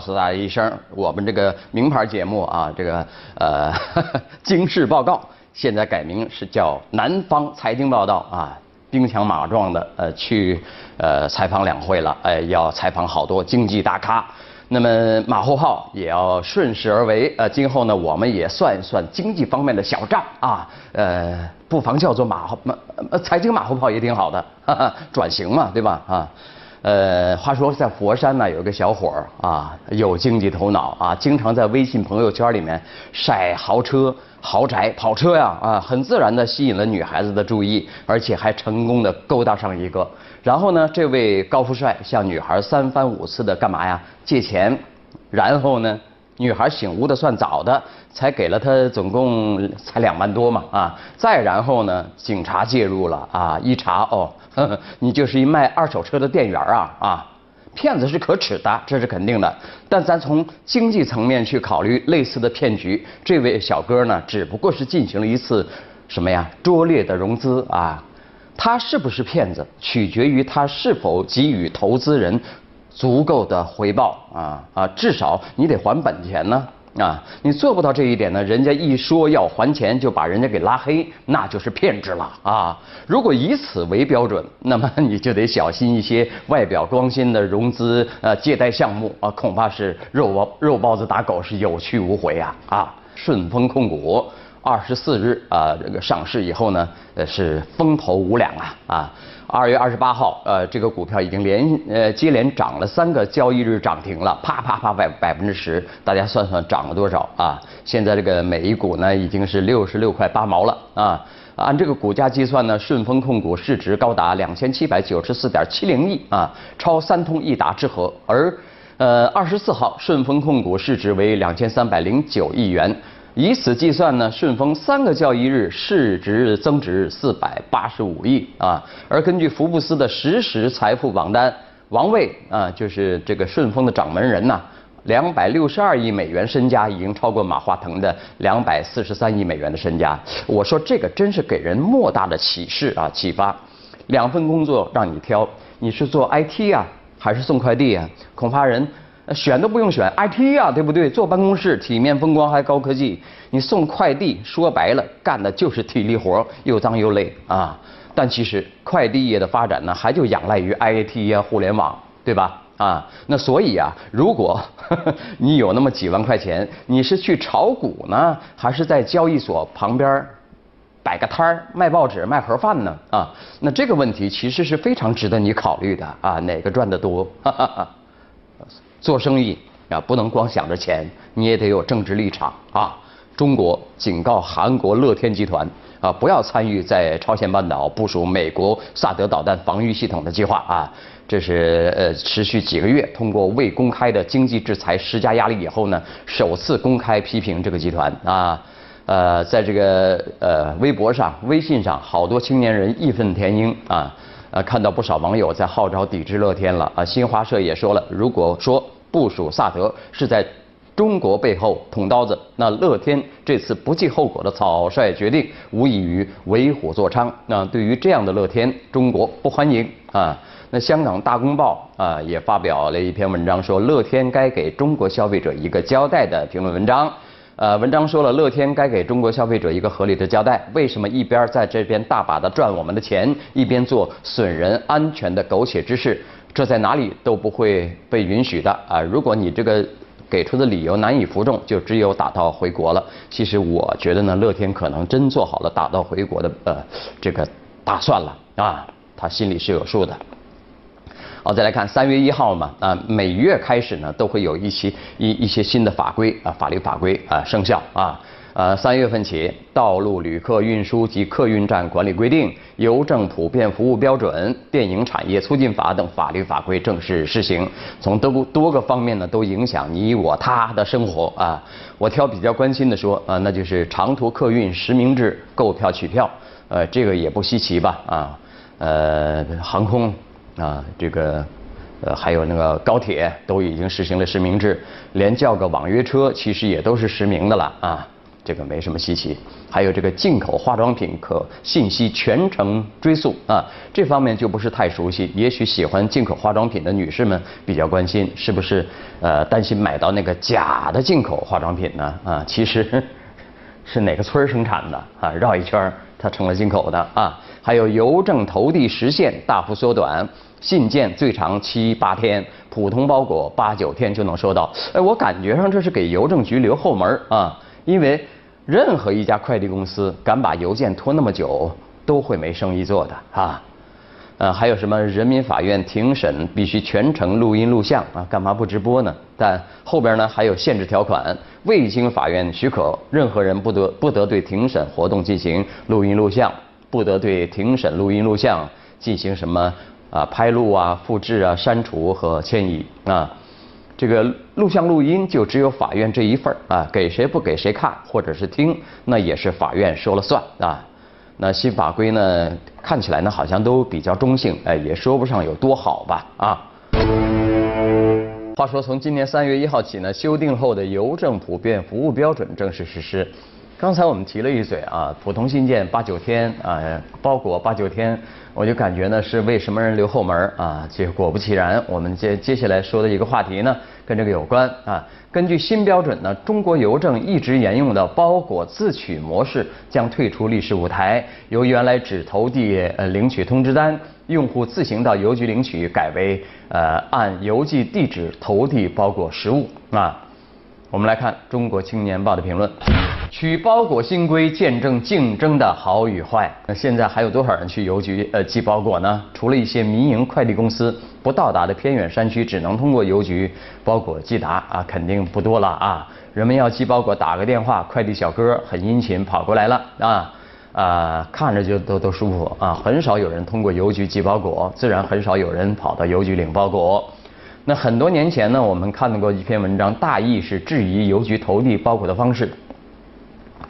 告诉大家一声，我们这个名牌节目啊，这个呃经视报告现在改名是叫南方财经报道啊，兵强马壮的呃去呃采访两会了，哎要采访好多经济大咖。那么马后炮也要顺势而为，呃，今后呢，我们也算一算经济方面的小账啊，呃，不妨叫做马后马财经马后炮也挺好的，哈哈，转型嘛，对吧？啊，呃，话说在佛山呢，有个小伙儿啊，有经济头脑啊，经常在微信朋友圈里面晒豪车、豪宅、跑车呀，啊，很自然的吸引了女孩子的注意，而且还成功的勾搭上一个。然后呢，这位高富帅向女孩三番五次的干嘛呀？借钱。然后呢，女孩醒悟的算早的，才给了他总共才两万多嘛啊。再然后呢，警察介入了啊，一查哦，呵 呵你就是一卖二手车的店员啊啊。骗子是可耻的，这是肯定的。但咱从经济层面去考虑类似的骗局，这位小哥呢，只不过是进行了一次什么呀拙劣的融资啊。他是不是骗子，取决于他是否给予投资人足够的回报啊啊，至少你得还本钱呢啊，你做不到这一点呢，人家一说要还钱就把人家给拉黑，那就是骗子了啊。如果以此为标准，那么你就得小心一些外表光鲜的融资呃借贷项目啊，恐怕是肉包肉包子打狗是有去无回啊啊！顺丰控股。二十四日啊，这个上市以后呢，呃是风头无两啊啊！二月二十八号，呃，这个股票已经连呃接连涨了三个交易日涨停了，啪啪啪百百分之十，大家算算涨了多少啊？现在这个每一股呢已经是六十六块八毛了啊！按这个股价计算呢，顺丰控股市值高达两千七百九十四点七零亿啊，超三通一达之和。而呃二十四号，顺丰控股市值为两千三百零九亿元。以此计算呢，顺丰三个交易日市值增值四百八十五亿啊。而根据福布斯的实时财富榜单，王卫啊，就是这个顺丰的掌门人呐，两百六十二亿美元身家已经超过马化腾的两百四十三亿美元的身家。我说这个真是给人莫大的启示啊，启发。两份工作让你挑，你是做 IT 啊，还是送快递啊？恐怕人。选都不用选，IT 呀，对不对？坐办公室，体面风光还高科技。你送快递，说白了，干的就是体力活，又脏又累啊。但其实快递业的发展呢，还就仰赖于 IT 呀、互联网，对吧？啊，那所以啊，如果 你有那么几万块钱，你是去炒股呢，还是在交易所旁边摆个摊儿卖报纸、卖盒饭呢？啊，那这个问题其实是非常值得你考虑的啊，哪个赚得多？哈哈哈。做生意啊，不能光想着钱，你也得有政治立场啊。中国警告韩国乐天集团啊，不要参与在朝鲜半岛部署美国萨德导弹防御系统的计划啊。这是呃，持续几个月通过未公开的经济制裁施加压力以后呢，首次公开批评这个集团啊。呃，在这个呃微博上、微信上，好多青年人义愤填膺啊。呃，看到不少网友在号召抵制乐天了啊。新华社也说了，如果说部署萨德是在中国背后捅刀子，那乐天这次不计后果的草率决定，无异于为虎作伥。那对于这样的乐天，中国不欢迎啊。那香港大公报啊也发表了一篇文章，说乐天该给中国消费者一个交代的评论文章。呃，文章说了，乐天该给中国消费者一个合理的交代。为什么一边在这边大把的赚我们的钱，一边做损人安全的苟且之事？这在哪里都不会被允许的啊！如果你这个给出的理由难以服众，就只有打道回国了。其实我觉得呢，乐天可能真做好了打道回国的呃这个打算了啊，他心里是有数的。好，再来看三月一号嘛，啊，每月开始呢，都会有一些一一些新的法规啊，法律法规啊生效啊，呃，三月份起，《道路旅客运输及客运站管理规定》《邮政普遍服务标准》《电影产业促进法》等法律法规正式施行，从多多个方面呢，都影响你我他的生活啊。我挑比较关心的说啊，那就是长途客运实名制购票取票，呃，这个也不稀奇吧啊，呃，航空。啊，这个，呃，还有那个高铁都已经实行了实名制，连叫个网约车其实也都是实名的了啊。这个没什么稀奇。还有这个进口化妆品可信息全程追溯啊，这方面就不是太熟悉。也许喜欢进口化妆品的女士们比较关心，是不是呃担心买到那个假的进口化妆品呢？啊，其实是哪个村生产的啊？绕一圈它成了进口的啊。还有邮政投递时限大幅缩短，信件最长七八天，普通包裹八九天就能收到。哎，我感觉上这是给邮政局留后门啊，因为。任何一家快递公司敢把邮件拖那么久，都会没生意做的啊。呃，还有什么人民法院庭审必须全程录音录像啊？干嘛不直播呢？但后边呢还有限制条款，未经法院许可，任何人不得不得对庭审活动进行录音录像，不得对庭审录音录像进行什么啊拍录啊、复制啊、删除和迁移啊。这个录像录音就只有法院这一份啊，给谁不给谁看或者是听，那也是法院说了算啊。那新法规呢，看起来呢好像都比较中性，哎，也说不上有多好吧啊。话说从今年三月一号起呢，修订后的邮政普遍服务标准正式实施。刚才我们提了一嘴啊，普通信件八九天啊，包裹八九天。我就感觉呢是为什么人留后门啊？结果不其然，我们接接下来说的一个话题呢，跟这个有关啊。根据新标准呢，中国邮政一直沿用的包裹自取模式将退出历史舞台，由原来只投递呃领取通知单，用户自行到邮局领取，改为呃按邮寄地址投递包裹实物啊。我们来看《中国青年报》的评论。取包裹新规见证竞争的好与坏。那现在还有多少人去邮局呃寄包裹呢？除了一些民营快递公司，不到达的偏远山区只能通过邮局包裹寄达啊，肯定不多了啊。人们要寄包裹，打个电话，快递小哥很殷勤跑过来了啊啊，看着就都都舒服啊。很少有人通过邮局寄包裹，自然很少有人跑到邮局领包裹。那很多年前呢，我们看到过一篇文章，大意是质疑邮局投递包裹的方式。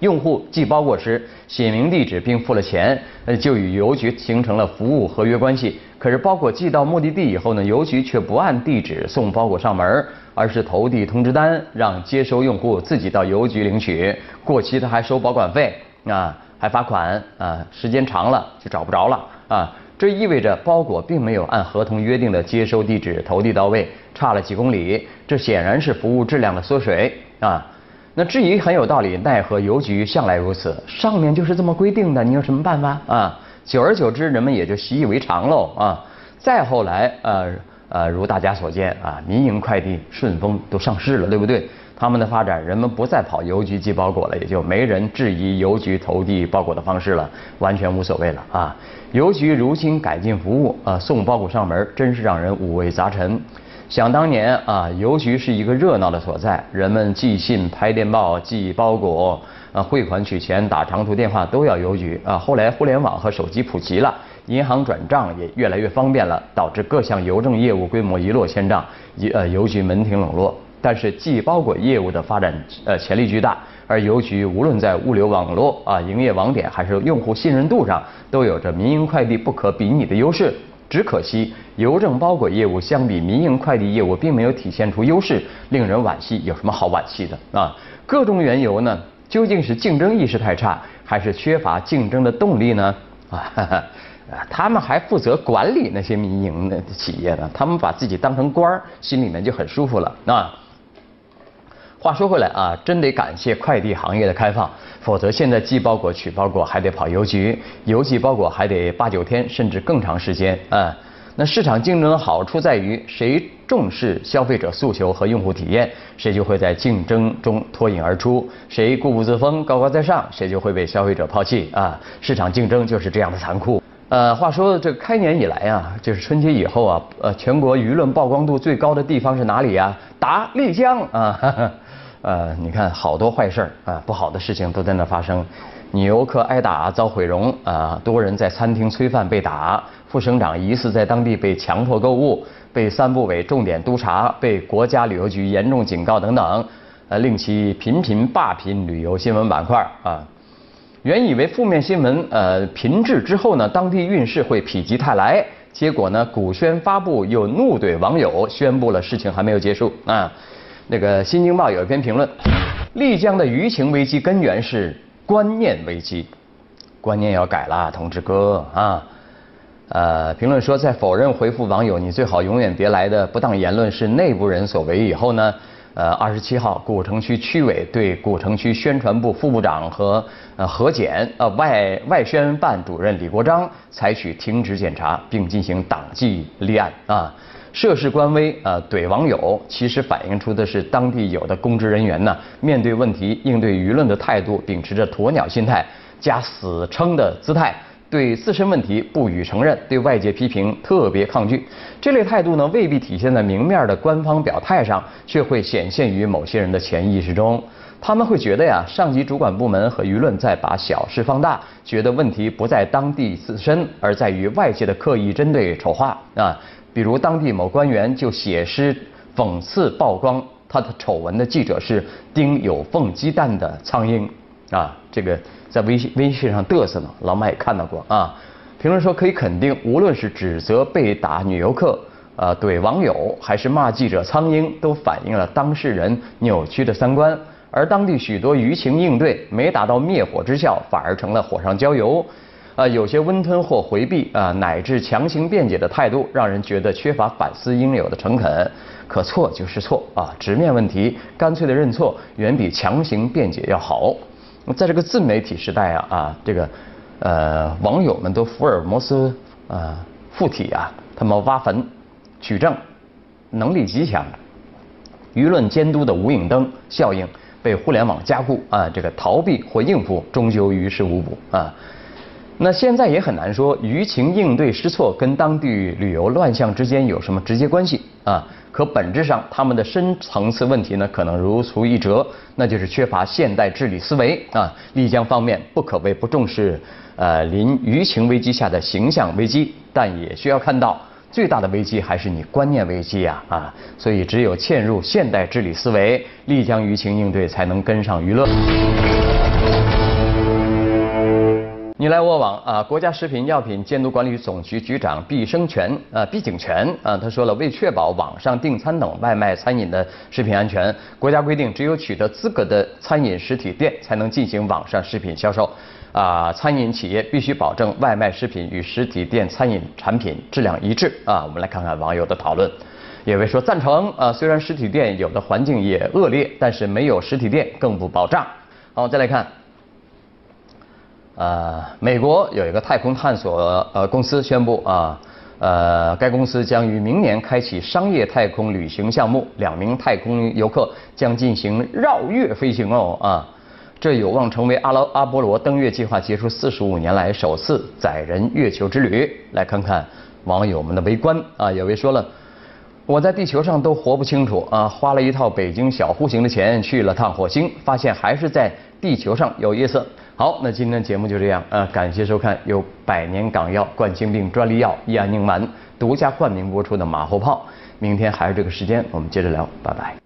用户寄包裹时写明地址并付了钱，呃，就与邮局形成了服务合约关系。可是包裹寄到目的地以后呢，邮局却不按地址送包裹上门，而是投递通知单，让接收用户自己到邮局领取。过期他还收保管费啊，还罚款啊，时间长了就找不着了啊。这意味着包裹并没有按合同约定的接收地址投递到位，差了几公里，这显然是服务质量的缩水啊。那质疑很有道理，奈何邮局向来如此，上面就是这么规定的，你有什么办法啊？久而久之，人们也就习以为常喽啊。再后来，呃呃，如大家所见啊，民营快递顺丰都上市了，对不对？他们的发展，人们不再跑邮局寄包裹了，也就没人质疑邮局投递包裹的方式了，完全无所谓了啊。邮局如今改进服务啊，送包裹上门，真是让人五味杂陈。想当年啊，邮局是一个热闹的所在，人们寄信、拍电报、寄包裹、啊汇款、取钱、打长途电话都要邮局啊。后来互联网和手机普及了，银行转账也越来越方便了，导致各项邮政业务规模一落千丈，邮呃邮局门庭冷落。但是寄包裹业务的发展呃潜力巨大，而邮局无论在物流网络啊、营业网点还是用户信任度上，都有着民营快递不可比拟的优势。只可惜，邮政包裹业务相比民营快递业务并没有体现出优势，令人惋惜。有什么好惋惜的啊？各种缘由呢？究竟是竞争意识太差，还是缺乏竞争的动力呢？啊，他们还负责管理那些民营的企业呢，他们把自己当成官儿，心里面就很舒服了啊。话说回来啊，真得感谢快递行业的开放，否则现在寄包裹、取包裹还得跑邮局，邮寄包裹还得八九天甚至更长时间啊。那市场竞争的好处在于，谁重视消费者诉求和用户体验，谁就会在竞争中脱颖而出；谁固步自封、高高在上，谁就会被消费者抛弃啊。市场竞争就是这样的残酷。呃，话说这开年以来啊，就是春节以后啊，呃，全国舆论曝光度最高的地方是哪里啊？答丽江啊。呃，你看好多坏事儿啊，不好的事情都在那发生，女游客挨打遭毁容啊，多人在餐厅催饭被打，副省长疑似在当地被强迫购物，被三部委重点督查，被国家旅游局严重警告等等，呃，令其频频霸屏旅游新闻板块啊。原以为负面新闻呃频至之后呢，当地运势会否极泰来，结果呢，古轩发布又怒怼网友，宣布了事情还没有结束啊。那个《新京报》有一篇评论，丽江的舆情危机根源是观念危机，观念要改了，同志哥啊。呃，评论说在否认回复网友“你最好永远别来”的不当言论是内部人所为以后呢，呃，二十七号，古城区区委对古城区宣传部副部长和呃何检呃外外宣办主任李国章采取停职检查，并进行党纪立案啊。涉事官微啊怼网友，其实反映出的是当地有的公职人员呢，面对问题应对舆论的态度，秉持着鸵鸟心态加死撑的姿态。对自身问题不予承认，对外界批评特别抗拒，这类态度呢未必体现在明面的官方表态上，却会显现于某些人的潜意识中。他们会觉得呀，上级主管部门和舆论在把小事放大，觉得问题不在当地自身，而在于外界的刻意针对丑化啊。比如当地某官员就写诗讽刺曝光他的丑闻的记者是叮有凤鸡蛋的苍蝇啊，这个。在微信微信上嘚瑟呢，老马也看到过啊。评论说可以肯定，无论是指责被打女游客，呃怼网友，还是骂记者苍蝇，都反映了当事人扭曲的三观。而当地许多舆情应对没达到灭火之效，反而成了火上浇油。啊，有些温吞或回避啊，乃至强行辩解的态度，让人觉得缺乏反思应有的诚恳。可错就是错啊，直面问题，干脆的认错，远比强行辩解要好。在这个自媒体时代啊啊，这个呃网友们都福尔摩斯啊附体啊，他们挖坟取证能力极强，舆论监督的无影灯效应被互联网加固啊，这个逃避或应付终究于事无补啊。那现在也很难说舆情应对失措跟当地旅游乱象之间有什么直接关系啊。可本质上，他们的深层次问题呢，可能如出一辙，那就是缺乏现代治理思维啊。丽江方面不可谓不重视，呃，临舆情危机下的形象危机，但也需要看到，最大的危机还是你观念危机呀啊。所以，只有嵌入现代治理思维，丽江舆情应对才能跟上舆论。你来我往啊！国家食品药品监督管理总局局长毕生全啊，毕景全啊，他说了，为确保网上订餐等外卖餐饮的食品安全，国家规定，只有取得资格的餐饮实体店才能进行网上食品销售。啊，餐饮企业必须保证外卖食品与实体店餐饮产品质量一致啊！我们来看看网友的讨论，有位说赞成啊，虽然实体店有的环境也恶劣，但是没有实体店更不保障。好，再来看。呃，美国有一个太空探索呃公司宣布啊，呃，该公司将于明年开启商业太空旅行项目，两名太空游客将进行绕月飞行哦啊，这有望成为阿拉阿波罗登月计划结束四十五年来首次载人月球之旅。来看看网友们的围观啊，有位说了，我在地球上都活不清楚啊，花了一套北京小户型的钱去了趟火星，发现还是在地球上有意思。好，那今天的节目就这样呃！感谢收看由百年港药冠心病专利药益安宁丸独家冠名播出的《马后炮》。明天还是这个时间，我们接着聊，拜拜。